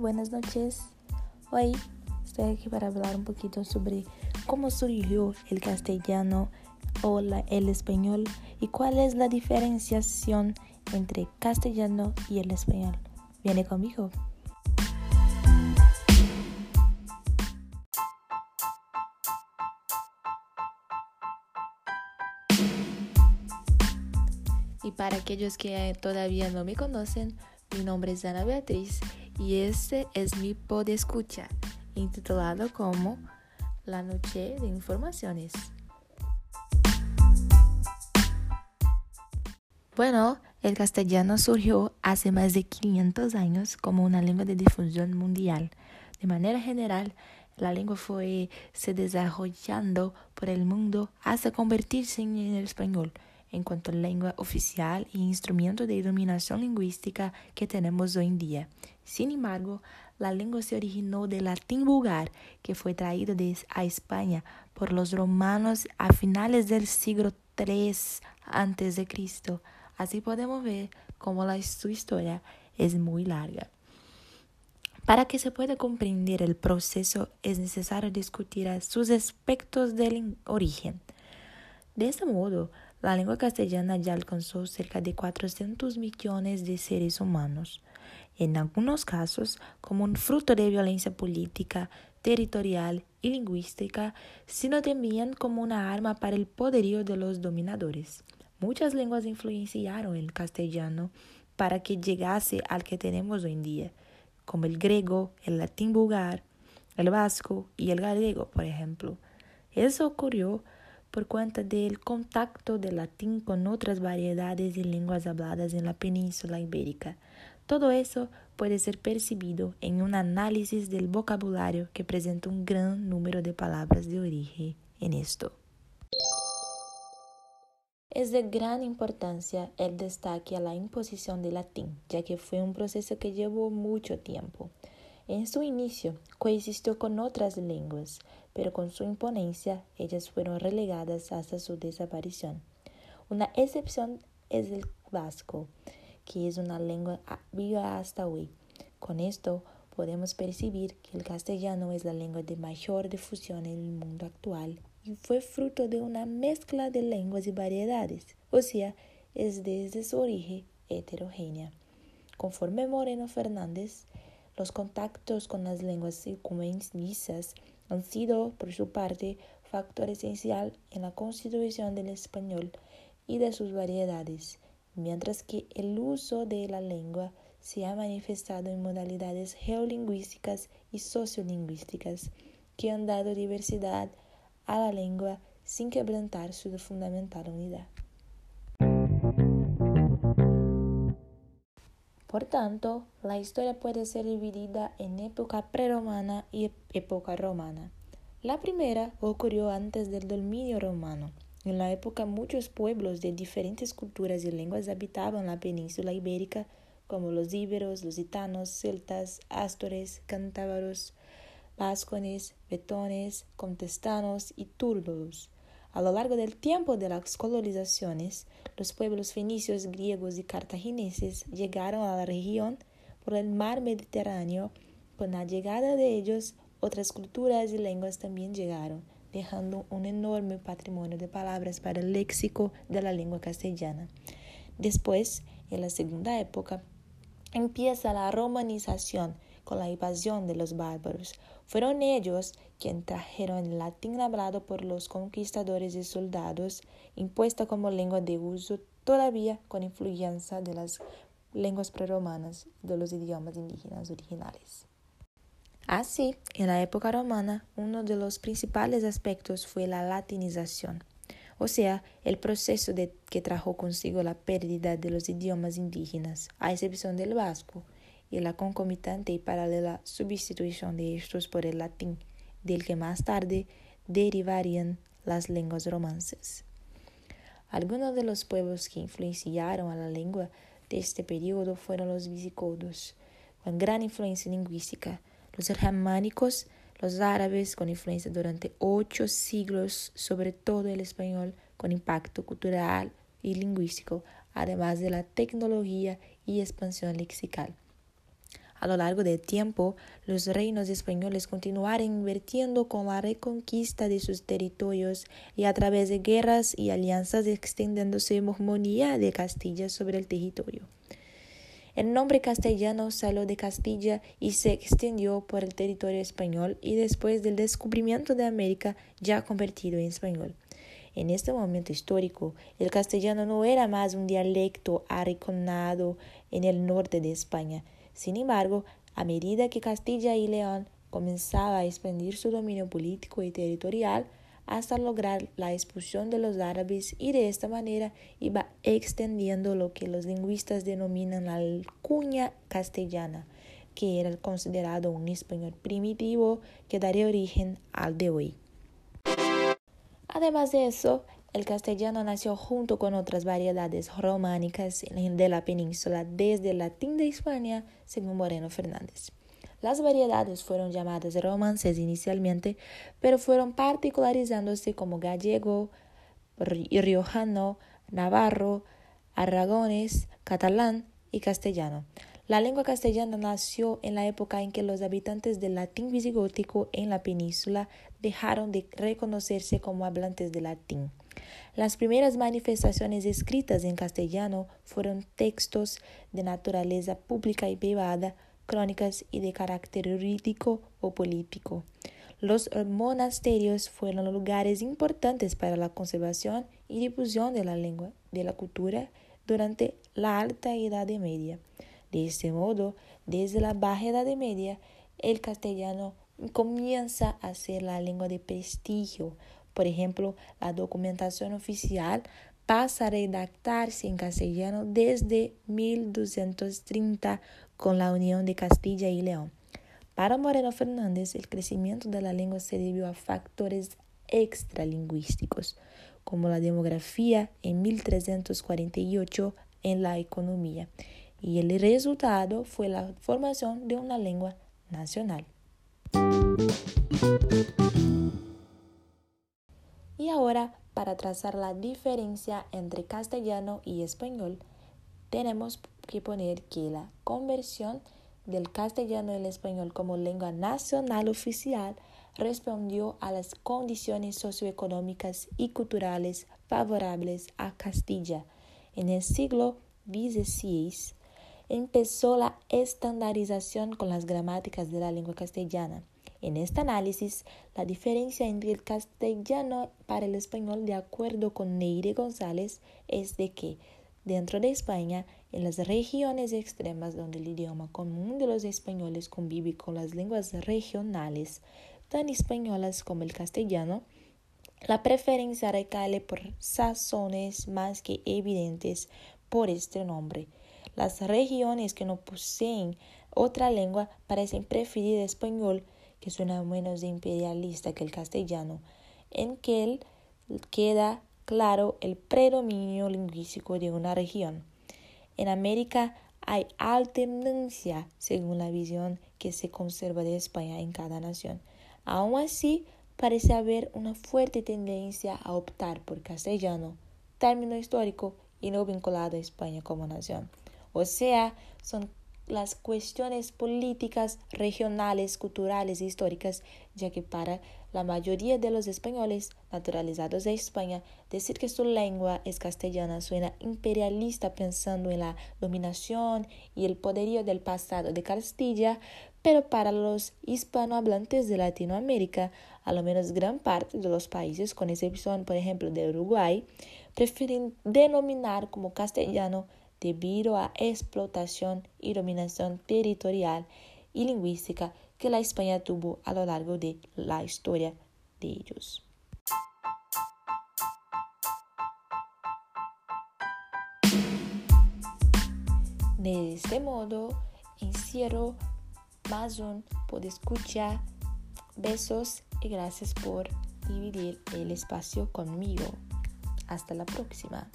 buenas noches. Hoy estoy aquí para hablar un poquito sobre cómo surgió el castellano o el español y cuál es la diferenciación entre castellano y el español. Viene conmigo. Y para aquellos que todavía no me conocen, mi nombre es Ana Beatriz y este es mi pod escucha, intitulado como La Noche de Informaciones. Bueno, el castellano surgió hace más de 500 años como una lengua de difusión mundial. De manera general, la lengua fue se desarrollando por el mundo hasta convertirse en el español en cuanto a lengua oficial y instrumento de dominación lingüística que tenemos hoy en día. Sin embargo, la lengua se originó del latín vulgar, que fue traído a España por los romanos a finales del siglo III a.C. Así podemos ver cómo la, su historia es muy larga. Para que se pueda comprender el proceso es necesario discutir sus aspectos del origen. De este modo, la lengua castellana ya alcanzó cerca de 400 millones de seres humanos, en algunos casos como un fruto de violencia política, territorial y lingüística, sino también como una arma para el poderío de los dominadores. Muchas lenguas influenciaron el castellano para que llegase al que tenemos hoy en día, como el griego, el latín vulgar, el vasco y el gallego, por ejemplo. Eso ocurrió por cuenta del contacto del latín con otras variedades de lenguas habladas en la península ibérica. Todo eso puede ser percibido en un análisis del vocabulario que presenta un gran número de palabras de origen en esto. Es de gran importancia el destaque a la imposición del latín, ya que fue un proceso que llevó mucho tiempo. En su inicio coexistió con otras lenguas, pero con su imponencia ellas fueron relegadas hasta su desaparición. Una excepción es el vasco, que es una lengua viva hasta hoy. Con esto podemos percibir que el castellano es la lengua de mayor difusión en el mundo actual y fue fruto de una mezcla de lenguas y variedades, o sea, es desde su origen heterogénea. Conforme Moreno Fernández, los contactos con las lenguas circunvencisas han sido, por su parte, factor esencial en la constitución del español y de sus variedades, mientras que el uso de la lengua se ha manifestado en modalidades geolingüísticas y sociolingüísticas que han dado diversidad a la lengua sin quebrantar su fundamental unidad. Por tanto, la historia puede ser dividida en época prerromana y época romana. La primera ocurrió antes del dominio romano. En la época muchos pueblos de diferentes culturas y lenguas habitaban la península ibérica, como los íberos, los gitanos, celtas, astores, cántabros, vascones, betones, contestanos y túrdolos. A lo largo del tiempo de las colonizaciones, los pueblos fenicios, griegos y cartagineses llegaron a la región por el mar Mediterráneo. Con la llegada de ellos, otras culturas y lenguas también llegaron, dejando un enorme patrimonio de palabras para el léxico de la lengua castellana. Después, en la segunda época, empieza la romanización con la invasión de los bárbaros. Fueron ellos quienes trajeron el latín hablado por los conquistadores y soldados, impuesta como lengua de uso todavía con influencia de las lenguas preromanas de los idiomas indígenas originales. Así, en la época romana, uno de los principales aspectos fue la latinización, o sea, el proceso de, que trajo consigo la pérdida de los idiomas indígenas, a excepción del vasco, y la concomitante y paralela sustitución de estos por el latín, del que más tarde derivarían las lenguas romances. Algunos de los pueblos que influenciaron a la lengua de este periodo fueron los visigodos, con gran influencia lingüística, los germánicos, los árabes, con influencia durante ocho siglos sobre todo el español, con impacto cultural y lingüístico, además de la tecnología y expansión lexical. A lo largo del tiempo, los reinos españoles continuaron invirtiendo con la reconquista de sus territorios y a través de guerras y alianzas extendiendo su hegemonía de Castilla sobre el territorio. El nombre castellano salió de Castilla y se extendió por el territorio español y después del descubrimiento de América ya convertido en español. En este momento histórico, el castellano no era más un dialecto arrinconado en el norte de España. Sin embargo, a medida que Castilla y León comenzaba a expandir su dominio político y territorial, hasta lograr la expulsión de los árabes y de esta manera iba extendiendo lo que los lingüistas denominan la cuña castellana, que era considerado un español primitivo que daría origen al de hoy. Además de eso, el castellano nació junto con otras variedades románicas de la península desde el latín de España, según Moreno Fernández. Las variedades fueron llamadas romances inicialmente, pero fueron particularizándose como gallego, riojano, navarro, aragones, catalán y castellano. La lengua castellana nació en la época en que los habitantes del latín visigótico en la península dejaron de reconocerse como hablantes de latín. Las primeras manifestaciones escritas en castellano fueron textos de naturaleza pública y privada, crónicas y de carácter jurídico o político. Los monasterios fueron lugares importantes para la conservación y difusión de la lengua, de la cultura durante la Alta Edad Media. De este modo, desde la Baja Edad Media, el castellano comienza a ser la lengua de prestigio. Por ejemplo, la documentación oficial pasa a redactarse en castellano desde 1230 con la unión de Castilla y León. Para Moreno Fernández, el crecimiento de la lengua se debió a factores extralingüísticos, como la demografía en 1348 en la economía, y el resultado fue la formación de una lengua nacional. Y ahora, para trazar la diferencia entre castellano y español, tenemos que poner que la conversión del castellano al español como lengua nacional oficial respondió a las condiciones socioeconómicas y culturales favorables a Castilla. En el siglo XVI empezó la estandarización con las gramáticas de la lengua castellana. En este análisis, la diferencia entre el castellano para el español, de acuerdo con Neire González, es de que Dentro de España, en las regiones extremas donde el idioma común de los españoles convive con las lenguas regionales, tan españolas como el castellano, la preferencia recae por sazones más que evidentes por este nombre. Las regiones que no poseen otra lengua parecen preferir el español, que suena menos imperialista que el castellano, en que él queda claro el predominio lingüístico de una región. En América hay alternancia según la visión que se conserva de España en cada nación. Aún así, parece haber una fuerte tendencia a optar por castellano, término histórico y no vinculado a España como nación. O sea, son las cuestiones políticas, regionales, culturales e históricas, ya que para la mayoría de los españoles naturalizados de España, decir que su lengua es castellana suena imperialista pensando en la dominación y el poderío del pasado de Castilla, pero para los hispanohablantes de Latinoamérica, a lo menos gran parte de los países, con excepción, por ejemplo, de Uruguay, prefieren denominar como castellano debido a explotación y dominación territorial y lingüística que la España tuvo a lo largo de la historia de ellos. De este modo, encierro más un por escuchar. Besos y gracias por dividir el espacio conmigo. Hasta la próxima.